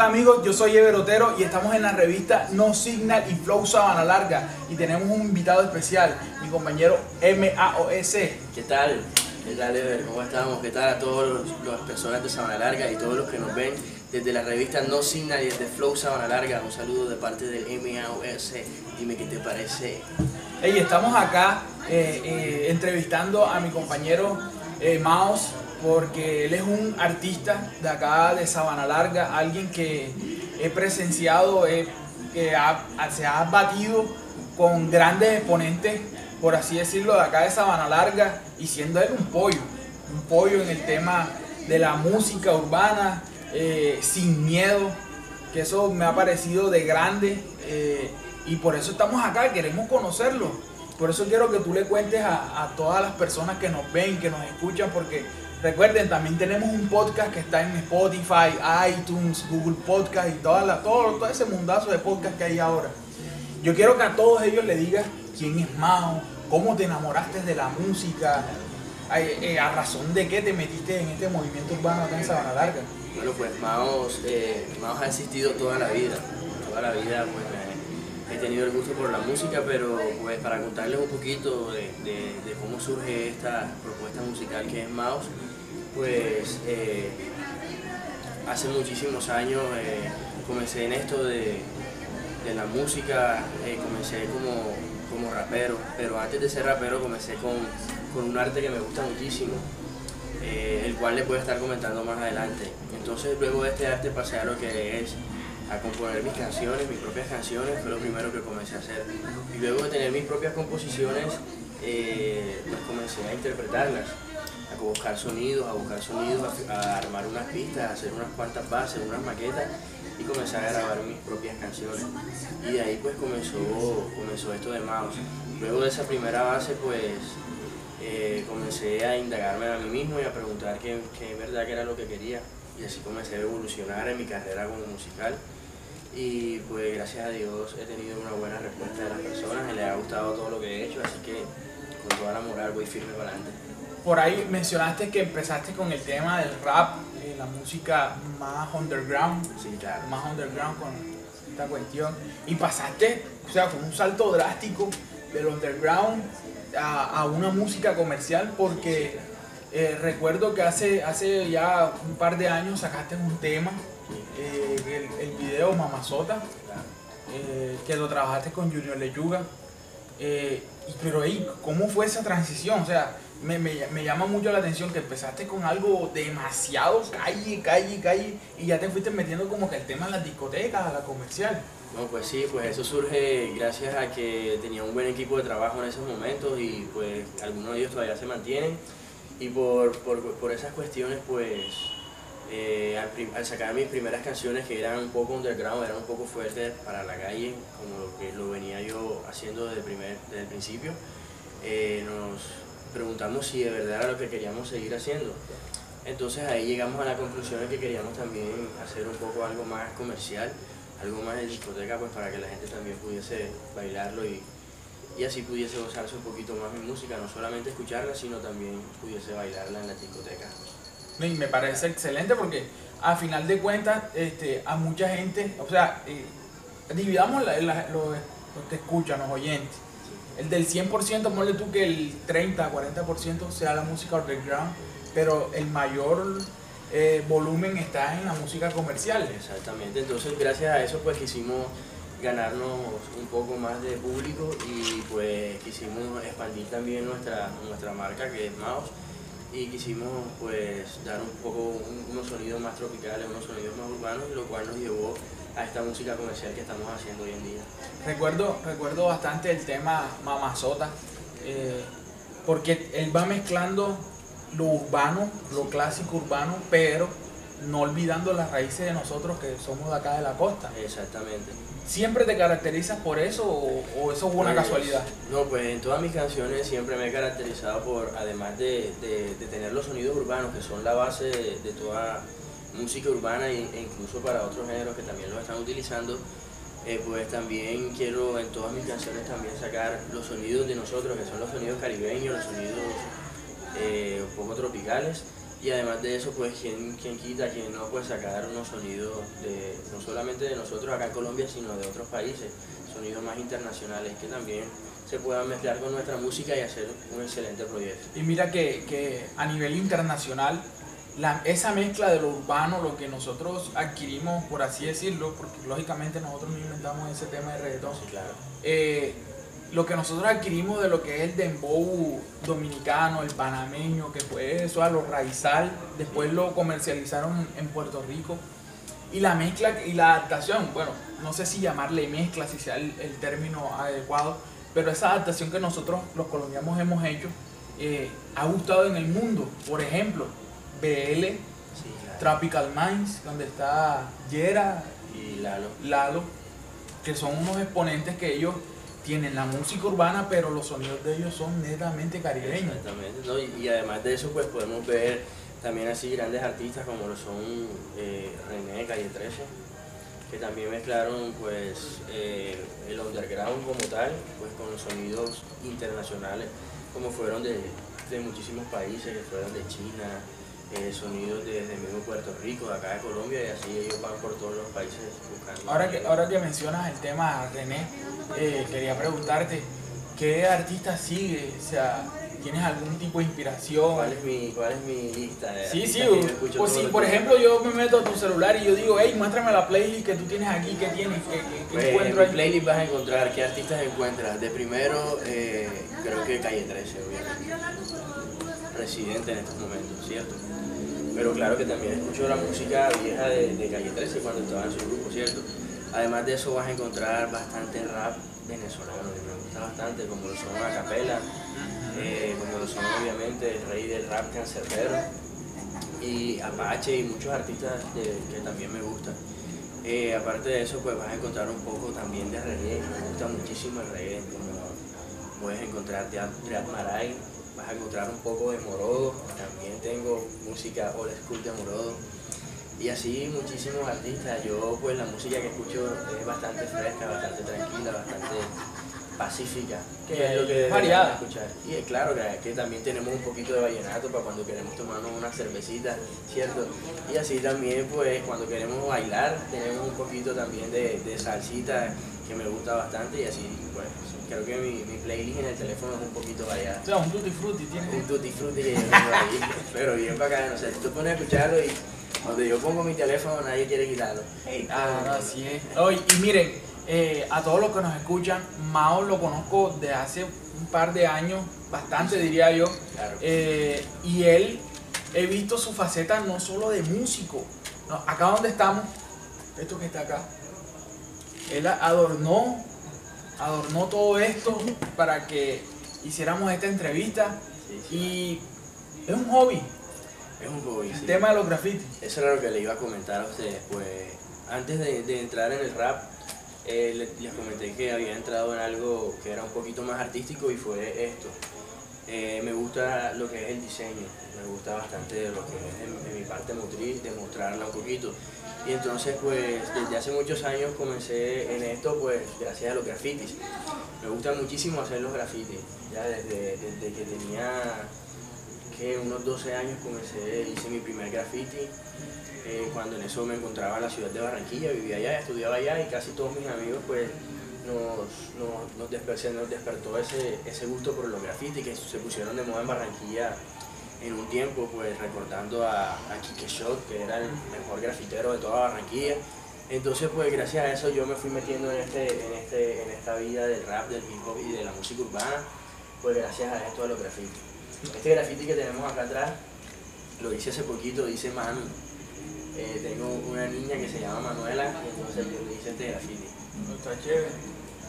Hey, ¿qué tal amigos? Yo soy Ever Otero y estamos en la revista No Signal y Flow Sabana Larga y tenemos un invitado especial, mi compañero MAOS. ¿Qué tal? ¿Qué tal, Ever? ¿Cómo estamos? ¿Qué tal a todas las personas de Sabana Larga y todos los que nos ven desde la revista No Signal y desde Flow Sabana Larga? Un saludo de parte del MAOS. Dime qué te parece. Hey, estamos acá eh, eh, entrevistando a mi compañero eh, Maos porque él es un artista de acá de Sabana Larga, alguien que he presenciado, que ha- se ha batido con grandes exponentes, por así decirlo, de acá de Sabana Larga, y siendo él un pollo, un pollo en el tema de la música urbana, eh, sin miedo, que eso me ha parecido de grande, eh, y por eso estamos acá, queremos conocerlo. Por eso quiero que tú le cuentes a todas las personas que nos ven, que nos escuchan, porque recuerden, también tenemos un podcast que está en Spotify, iTunes, Google Podcast y todo, ese mundazo de podcast que hay ahora. Yo quiero que a todos ellos le digas quién es Mao, cómo te enamoraste de la música, eh, a razón de qué te metiste en este movimiento urbano acá en Sabana Larga. Bueno, pues Maos, eh, ha existido toda la vida. Toda la vida pues, me- he tenido el gusto por la música, pero pues para contarles un poquito de cómo surge esta propuesta musical que es Maos, pues eh, hace muchísimos años eh, comencé en esto de, de la música, eh, comencé como, como rapero, pero antes de ser rapero comencé con, con un arte que me gusta muchísimo, el cual les voy a estar comentando más adelante. Entonces luego de este arte pasé a lo que es a componer mis canciones, mis propias canciones, fue lo primero que comencé a hacer. Y luego de tener mis propias composiciones, pues comencé a interpretarlas, a buscar sonidos, a buscar sonidos, a, armar unas pistas, a hacer unas cuantas bases, unas maquetas y comencé a grabar mis propias canciones. Y de ahí pues comenzó, comenzó esto de Mouse. Luego de esa primera base pues eh, comencé a indagarme a mí mismo y a preguntar qué, qué verdad que era lo que quería. Y así comencé a evolucionar en mi carrera como musical. Y pues gracias a Dios he tenido una buena respuesta de las personas, les ha gustado todo lo que he hecho, así que con toda la moral voy firme para adelante. Por ahí mencionaste que empezaste con el tema del rap, eh, la música más underground, Sí, claro. más underground con esta cuestión. Y pasaste, o sea, con un salto drástico del underground a, a una música comercial porque eh, recuerdo que hace, hace ya un par de años sacaste un tema, eh, el, el video Mamazota, que lo trabajaste con Junior Lechuga. Eh, pero ahí, ¿cómo fue esa transición? O sea, me, llama mucho la atención que empezaste con algo demasiado calle, calle, calle, y ya te fuiste metiendo como que el tema en las discotecas, a la comercial. No, pues sí, pues eso surge gracias a que tenía un buen equipo de trabajo en esos momentos y pues algunos de ellos todavía se mantienen y por, por, por esas cuestiones pues eh, al, sacar mis primeras canciones que eran un poco underground, eran un poco fuertes para la calle, como que lo venía yo haciendo desde primer, desde el principio, eh, nos preguntamos si de verdad era lo que queríamos seguir haciendo. Entonces ahí llegamos a la conclusión de que queríamos también hacer un poco algo más comercial, algo más de discoteca, pues para que la gente también pudiese bailarlo y, y así pudiese gozarse un poquito más mi música, no solamente escucharla, sino también pudiese bailarla en la discoteca. Y me parece excelente porque a final de cuentas este, a mucha gente, o sea, eh, dividamos la- la- los, los que escuchan, los oyentes. El del 100%, ponle tú que el 30, 40% sea la música underground, pero el mayor eh, volumen está en la música comercial. Exactamente, entonces gracias a eso pues quisimos ganarnos un poco más de público y pues quisimos expandir también nuestra, nuestra marca que es Mouse y quisimos pues dar un poco un- unos sonidos más tropicales, unos sonidos más urbanos, lo cual nos llevó a esta música comercial que estamos haciendo hoy en día. Recuerdo, recuerdo bastante el tema Mamazota, eh, porque él va mezclando lo urbano, lo clásico urbano, pero no olvidando las raíces de nosotros que somos de acá de la costa. Exactamente. ¿Siempre te caracterizas por eso o, o eso fue una Pues, casualidad? No, pues en todas mis canciones siempre me he caracterizado por, además de, de- de tener los sonidos urbanos, que son la base de, de toda música urbana e, e incluso para otros géneros que también lo están utilizando, eh, pues también quiero en todas mis canciones también sacar los sonidos de nosotros, que son los sonidos caribeños, los sonidos eh, un poco tropicales, Y además de eso, pues, ¿quién, quién quita, quién no puede sacar unos sonidos de, no solamente de nosotros acá en Colombia, sino de otros países, sonidos más internacionales que también se puedan mezclar con nuestra música y hacer un excelente proyecto. Y mira que, que a nivel internacional, esa mezcla de lo urbano, lo que nosotros adquirimos, por así decirlo, porque lógicamente nosotros no inventamos ese tema de reggaetón, Sí, claro. eh, lo que nosotros adquirimos de lo que es el dembow dominicano, el panameño, que fue eso a lo raizal, después lo comercializaron en Puerto Rico, y la mezcla y la adaptación, bueno, no sé si llamarle mezcla, si sea el, el término adecuado, pero esa adaptación que nosotros los colombianos hemos hecho eh, ha gustado en el mundo. Por ejemplo, BL, Sí, claro. Tropical Minds, donde está Yera, Y Lalo. Lalo, que son unos exponentes que ellos tienen la música urbana, pero los sonidos de ellos son netamente caribeños. Exactamente, ¿no? y, y además de eso, pues podemos ver también así grandes artistas como lo son eh, René, Calle 13, que también mezclaron pues eh, el underground como tal, pues con los sonidos internacionales, como fueron de, de muchísimos países, que fueron de China, eh, sonidos desde mismo Puerto Rico, de acá de Colombia, y así ellos van por todos los países buscando. Ahora que, ahora que mencionas el tema, René, eh, quería preguntarte, ¿qué artista sigue? O sea, ¿tienes algún tipo de inspiración? ¿Cuál es mi, cuál es mi lista? de Sí, sí, pues todos si por ejemplo yo me meto a tu celular y yo digo, hey, muéstrame la playlist que tú tienes aquí, ¿qué tienes? ¿Qué, qué- qué Pues, en encuentro ahí? playlist vas a encontrar qué artistas encuentras. De primero, eh, creo que Calle 13, obviamente. Residente en estos momentos, ¿cierto? Pero claro que también escucho la música vieja de, de Calle 13 cuando estaba en su grupo, ¿cierto? Además de eso vas a encontrar bastante rap venezolano, que me gusta bastante, como lo son Acapela, eh, como lo son obviamente el rey del rap cancerbero, y Apache y muchos artistas de- que también me gustan. Eh, aparte de eso, pues vas a encontrar un poco también de reggae, me gusta muchísimo el reggae, como puedes encontrar Triad Maray, vas a encontrar un poco de Morodo, también tengo música old school de Morodo, y así muchísimos artistas. Yo pues la música que escucho es bastante fresca, bastante tranquila, bastante pacífica, Que que es lo que variada. escuchar. Y es claro que, que también tenemos un poquito de vallenato para cuando queremos tomarnos una cervecita, ¿cierto? Y así también pues cuando queremos bailar tenemos un poquito también de, de salsita que me gusta bastante y así pues creo que mi, mi playlist en el teléfono es un poquito variada. O sea, un tutti frutti tienes. Un tutti frutti que yo tengo ahí, pero bien bacano, o sea, tú pones a escucharlo y cuando yo pongo mi teléfono nadie quiere quitarlo. Hey, Ah, no, así es. Oye, y miren, eh, a todos los que nos escuchan, Mao lo conozco de hace un par de años, bastante diría yo. Claro. Eh, y él, he visto su faceta no solo de músico. No, acá donde estamos, esto que está acá, él adornó, adornó todo esto para que hiciéramos esta entrevista. Sí, sí. Y es un hobby, Es un hobby, el sí. tema de los grafitis. Eso era lo que le iba a comentar a ustedes. Pues antes de, de entrar en el rap, eh, le- les comenté que había entrado en algo que era un poquito más artístico y fue esto. Eh, me gusta lo que es el diseño, me gusta bastante lo que es en, en mi parte motriz, demostrarla un poquito. Y entonces, pues, desde hace muchos años comencé en esto, pues, gracias a los grafitis. Me gusta muchísimo hacer los grafitis. Ya desde, desde que tenía que unos 12 años comencé, hice mi primer graffiti. Eh, cuando en eso me encontraba en la ciudad de Barranquilla, vivía allá, estudiaba allá y casi todos mis amigos pues nos, nos, nos, desper- nos despertó ese, ese gusto por los grafitis que se pusieron de moda en Barranquilla en un tiempo, pues recordando a, a Kike Shot, que era el mejor grafitero de toda Barranquilla. Entonces, pues gracias a eso yo me fui metiendo en, este, en, este, en esta vida del rap, del hip hop y de la música urbana, pues gracias a esto de los grafitis. Este graffiti que tenemos acá atrás lo hice hace poquito, dice Manu. Eh, tengo una niña que se llama Manuela, y entonces yo le hice este graffiti. Está chévere.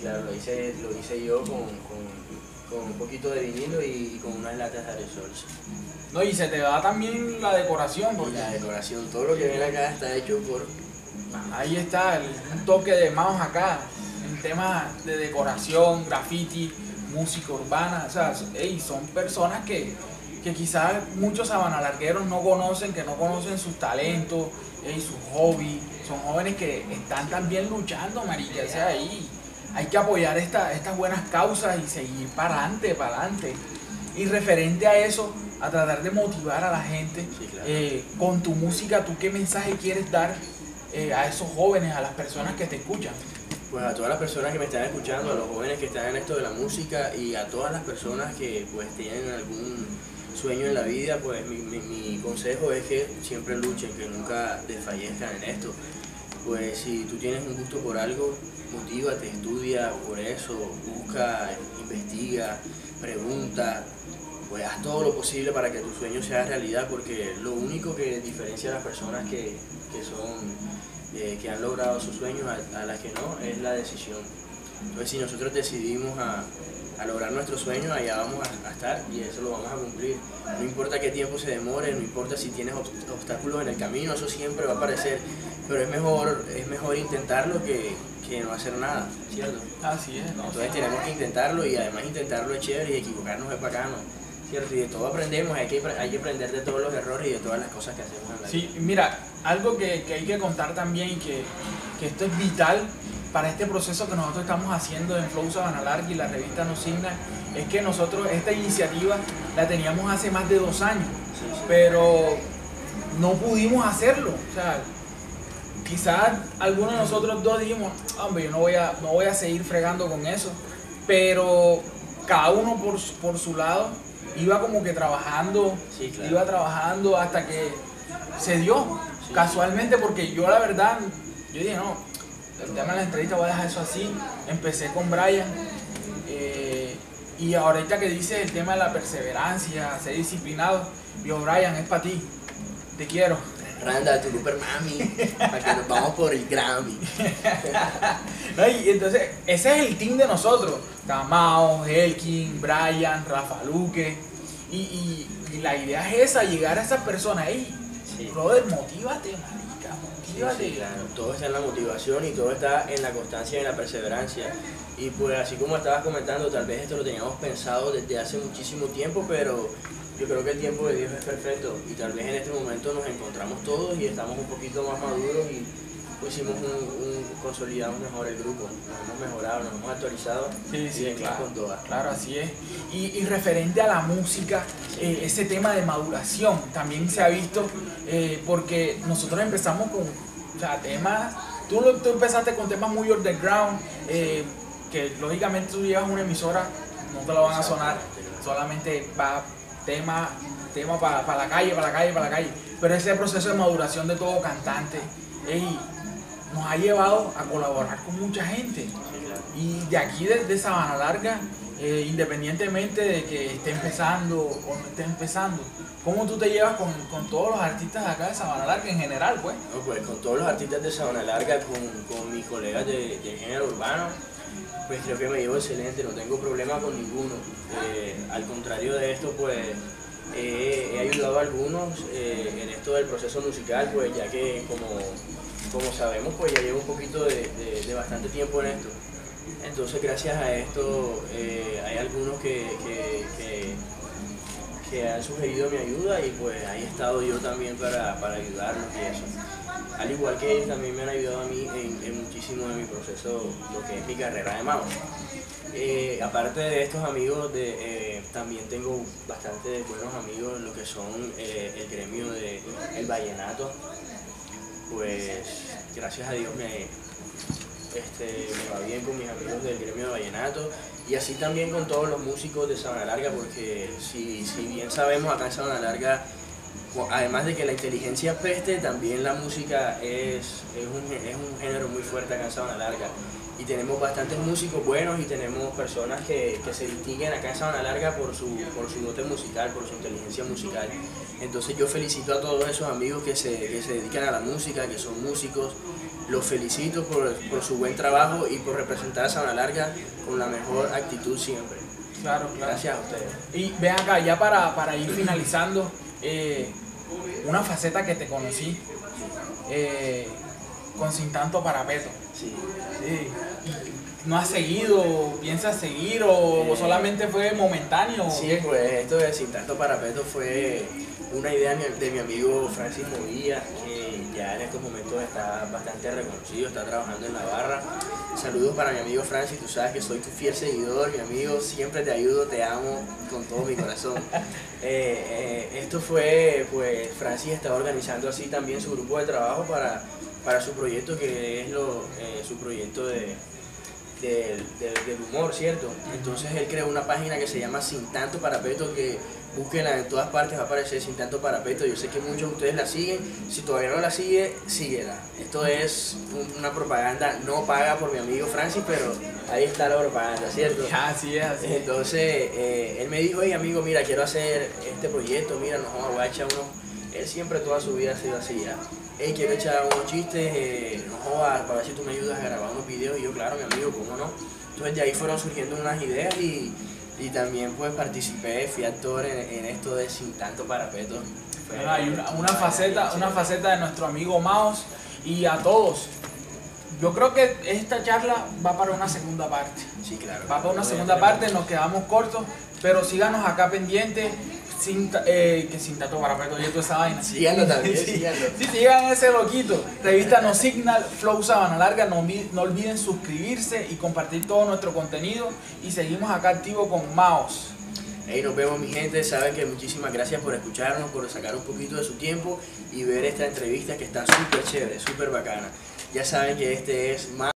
Claro, lo hice, lo hice yo con, con, con un poquito de vinilo y, con unas latas de aerosol. No, y se te da también la decoración, porque la decoración, todo lo que viene acá está hecho por... ahí está el, un toque de mouse acá, en tema de decoración, graffiti, música urbana, o sea, ey, son personas que, que quizás muchos sabanalargueros no conocen, que no conocen sus talentos, ey, sus hobbies, son jóvenes que están también luchando, marica, o sea, ahí hay que apoyar esta- estas buenas causas y seguir para adelante, para adelante. Y referente a eso, a tratar de motivar a la gente. Eh, con tu música, ¿tú qué mensaje quieres dar eh, a esos jóvenes, a las personas que te escuchan? Pues a todas las personas que me están escuchando, a los jóvenes que están en esto de la música y a todas las personas que pues tienen algún sueño en la vida, pues mi, mi consejo es que siempre luchen, que nunca desfallezcan en esto. Pues si tú tienes un gusto por algo, motívate, estudia por eso, busca, investiga, pregunta, pues haz todo lo posible para que tu sueño sea realidad, porque lo único que diferencia a las personas que, son, eh, que han logrado sus sueños a, las que no, es la decisión. Entonces si nosotros decidimos a, lograr nuestros sueños, allá vamos a, estar y eso lo vamos a cumplir. No importa qué tiempo se demore, no importa si tienes obstáculos en el camino, eso siempre va a aparecer, pero es mejor, es mejor intentarlo que, que no hacer nada, ¿cierto? Así es. Entonces tenemos que intentarlo y además intentarlo es chévere y equivocarnos es bacano. ¿Cierto? Y de todo aprendemos, hay que, hay que aprender de todos los errores y de todas las cosas que hacemos en la vida. Sí, mira, algo que, que, hay que contar también y que, que, esto es vital para este proceso que nosotros estamos haciendo en Flow Sabana y la revista Nos Signa, es que nosotros esta iniciativa la teníamos hace más de dos años, pero no pudimos hacerlo. O sea, quizás algunos de nosotros dos dijimos, hombre, yo no voy a, no voy a seguir fregando con eso, pero cada uno por, por su lado iba como que trabajando, iba trabajando hasta que se dio, casualmente, porque yo la verdad, yo dije, no, el tema de la entrevista voy a dejar eso así, empecé con Brian, eh, y ahorita que dice el tema de la perseverancia, ser disciplinado, yo, Brian, es para ti, te quiero. Randa, tu super mami, para que nos vamos por el Grammy. y entonces, ese es el team de nosotros. Tamao, Helkin, Brian, Rafa Luque. Y, la idea es esa, llegar a esa persona. Ey, sí. brother, motívate, marica, motívate. Todo está en la motivación y todo está en la constancia y en la perseverancia. Y pues así como estabas comentando, tal vez esto lo teníamos pensado desde hace muchísimo tiempo, pero yo creo que el tiempo de Dios es perfecto y tal vez en este momento nos encontramos todos y estamos un poquito más maduros y hicimos un, consolidamos mejor el grupo, nos hemos mejorado, nos hemos actualizado sí, sí, claro, con todas. Claro, así es. Y, referente a la música, eh, ese tema de maduración también se ha visto eh, porque nosotros empezamos con o sea, temas, tú, tú empezaste con temas muy underground, eh, que lógicamente tú llevas una emisora, no te lo van a sonar, solamente va tema, tema para la calle, para la calle, para la calle. Pero ese proceso de maduración de todo cantante nos ha llevado a colaborar con mucha gente. Y de aquí, desde Sabana Larga, eh, independientemente de que esté empezando o no esté empezando, ¿cómo tú te llevas con, con, todos los artistas de acá de Sabana Larga en general? Pues, pues con todos los artistas de Sabana Larga, con, con mis colegas de, de género urbano pues creo que me llevo excelente, no tengo problema con ninguno. Eh, al contrario de esto, pues he ayudado a algunos eh, en esto del proceso musical, pues ya que como, como sabemos, pues ya llevo un poquito de, bastante tiempo en esto. Entonces gracias a esto eh, hay algunos que, que, han sugerido mi ayuda y pues ahí he estado yo también para, para ayudarlos y eso al igual que ellos también me han ayudado a mí en, muchísimo de mi proceso, lo que es mi carrera de mouse. Eh, aparte de estos amigos, de, eh, también tengo bastante buenos amigos en lo que son el gremio del el vallenato. Pues gracias a Dios me, este, me va bien con mis amigos del gremio de vallenato y así también con todos los músicos de Sabana Larga, porque si, si bien sabemos acá en Sabana Larga además de que la inteligencia peste, también la música es, es, un, es un género muy fuerte acá en Sabana Larga. Y tenemos bastantes músicos buenos y tenemos personas que, que se distinguen acá en Sabana Larga por su, por su dote musical, por su inteligencia musical. Entonces yo felicito a todos esos amigos que se, que se dedican a la música, que son músicos. Los felicito por, por su buen trabajo y por representar a Sabana Larga con la mejor actitud siempre. Claro, Gracias a ustedes. Y ven acá, ya para, para ir finalizando, eh, una faceta que te conocí eh, con Sin Tanto Parapeto. Sí. No has seguido, piensas seguir o Eh, solamente fue momentáneo? Sí, pues esto de Sin Tanto Parapeto fue una idea de mi, amigo Francis Movilla, que ya en estos momentos está bastante reconocido, está trabajando en la barra. Saludos para mi amigo Francis, tú sabes que soy tu fiel seguidor, mi amigo, siempre te ayudo, te amo con todo mi corazón. Eh, eh, esto fue, pues Francis estaba organizando así también su grupo de trabajo para, para su proyecto, que es lo, su proyecto de, del, del- del humor, ¿cierto? Entonces él creó una página que se llama Sin Tanto Parapeto, que búsquenla en todas partes, va a aparecer Sin Tanto Parapeto. Yo sé que muchos de ustedes la siguen, si todavía no la sigue, síguela. Esto es un- una propaganda no paga por mi amigo Francis, pero ahí está la propaganda, ¿cierto? Así es, así es. Entonces eh, él me dijo, hey amigo, mira, quiero hacer este proyecto, mira, no voy a echar unos... Él siempre toda su vida ha sido así, ya. Hey, quiero echar unos chistes, eh, no jodas, para ver si tú me ayudas a grabar unos videos. Y yo, claro, mi amigo, ¿cómo no? Entonces de ahí fueron surgiendo unas ideas y, y también pues participé, fui actor en, en esto de Sin Tanto Parapeto. Bueno, hay una, una faceta, una faceta de nuestro amigo Maos y a todos. Yo creo que esta charla va para una segunda parte. Sí, claro. Va para una segunda parte, nos quedamos cortos, pero síganos acá pendientes. Sin, ta- eh, que sin tato para peto y toda esa vaina. Síganlo también, Sí, síganlo. Sí, sigan ese loquito. Revista No Signal, Flow Sabana Larga. No, no olviden suscribirse y compartir todo nuestro contenido. Y seguimos acá activo con Maos. Hey, nos vemos mi gente, saben que muchísimas gracias por escucharnos, por sacar un poquito de su tiempo y ver esta entrevista que está súper chévere, súper bacana. Ya saben que este es más...